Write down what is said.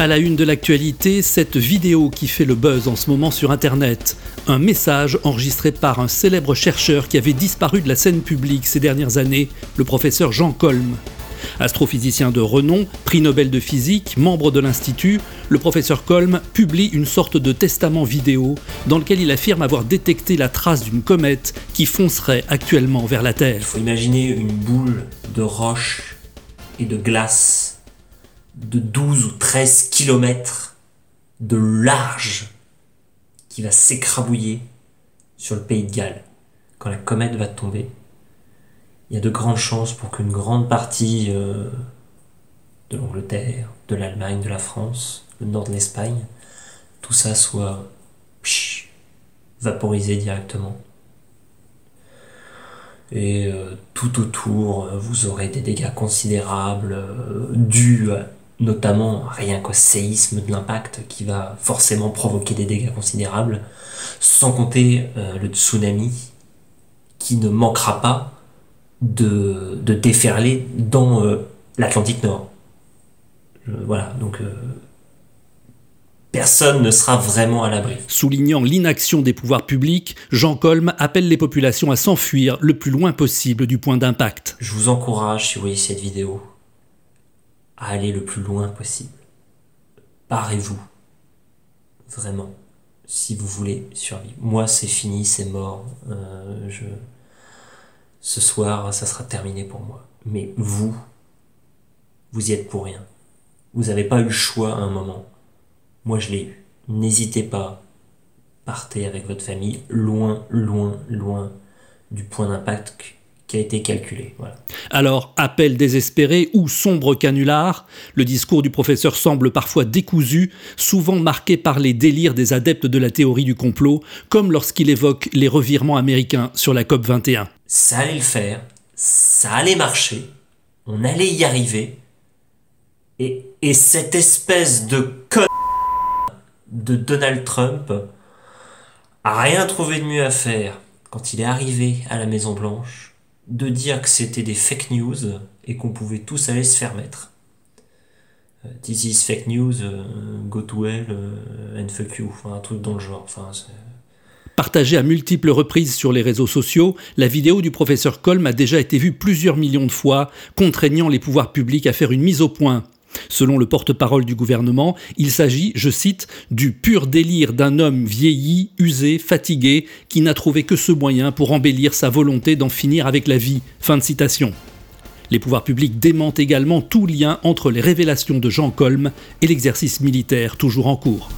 À la une de l'actualité, cette vidéo qui fait le buzz en ce moment sur Internet. Un message enregistré par un célèbre chercheur qui avait disparu de la scène publique ces dernières années, le professeur Jean Colm. Astrophysicien de renom, prix Nobel de physique, membre de l'Institut, le professeur Colm publie une sorte de testament vidéo dans lequel il affirme avoir détecté la trace d'une comète qui foncerait actuellement vers la Terre. Il faut imaginer une boule de roche et de glace de 12 ou 13 kilomètres de large qui va s'écrabouiller sur le pays de Galles quand la comète va tomber. Il y a de grandes chances pour qu'une grande partie euh, de l'Angleterre, de l'Allemagne, de la France, le nord de l'Espagne, tout ça soit vaporisé directement. Et euh, tout autour, vous aurez des dégâts considérables euh, dus notamment rien qu'au séisme de l'impact qui va forcément provoquer des dégâts considérables, sans compter euh, le tsunami qui ne manquera pas de, déferler dans euh, l'Atlantique Nord. voilà, donc euh, personne ne sera vraiment à l'abri. Soulignant l'inaction des pouvoirs publics, Jean Colm appelle les populations à s'enfuir le plus loin possible du point d'impact. Je vous encourage, si vous voyez cette vidéo, à aller le plus loin possible. Parez-vous. Vraiment. Si vous voulez survivre. Moi, c'est fini, c'est mort. Euh. Ce soir, ça sera terminé pour moi. Mais vous, vous y êtes pour rien. Vous n'avez pas eu le choix à un moment. Moi, je l'ai eu. N'hésitez pas. Partez avec votre famille loin, loin, loin du point d'impact qui a été calculé. Alors, appel désespéré ou sombre canular, le discours du professeur semble parfois décousu, souvent marqué par les délires des adeptes de la théorie du complot, comme lorsqu'il évoque les revirements américains sur la COP 21. Ça allait le faire, ça allait marcher, on allait y arriver, et, et cette espèce de con de Donald Trump a rien trouvé de mieux à faire quand il est arrivé à la Maison Blanche de dire que c'était des fake news et qu'on pouvait tous aller se faire mettre. Euh, this is fake news, euh, go to hell euh, and fuck you, enfin un truc dans le genre. Partagée à multiples reprises sur les réseaux sociaux, la vidéo du professeur Colm a déjà été vue plusieurs millions de fois, contraignant les pouvoirs publics à faire une mise au point. Selon le porte-parole du gouvernement, il s'agit, je cite, du pur délire d'un homme vieilli, usé, fatigué, qui n'a trouvé que ce moyen pour embellir sa volonté d'en finir avec la vie. Fin de citation. Les pouvoirs publics démentent également tout lien entre les révélations de Jean Colm et l'exercice militaire toujours en cours.